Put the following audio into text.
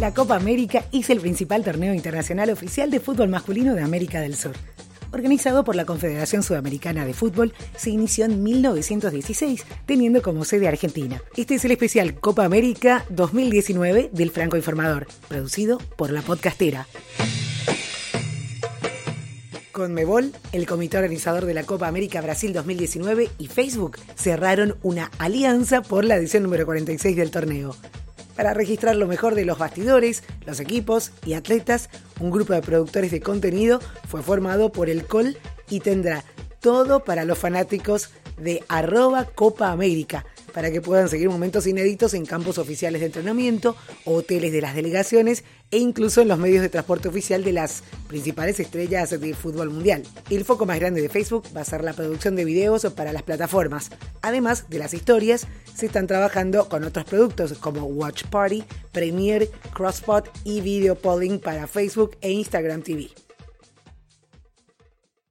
La Copa América es el principal torneo internacional oficial de fútbol masculino de América del Sur. Organizado por la Confederación Sudamericana de Fútbol, se inició en 1916, teniendo como sede Argentina. Este es el especial Copa América 2019 del Franco Informador, producido por La Podcastera. Conmebol, el comité organizador de la Copa América Brasil 2019 y Facebook cerraron una alianza por la edición número 46 del torneo. Para registrar lo mejor de los bastidores, los equipos y atletas, un grupo de productores de contenido fue formado por el COL y tendrá todo para los fanáticos de arroba Copa América, para que puedan seguir momentos inéditos en campos oficiales de entrenamiento, hoteles de las delegaciones e incluso en los medios de transporte oficial de las principales estrellas del fútbol mundial. El foco más grande de Facebook va a ser la producción de videos para las plataformas. Además de las historias, se están trabajando con otros productos como Watch Party, Premiere, Crosspot y Video Polling para Facebook e Instagram TV.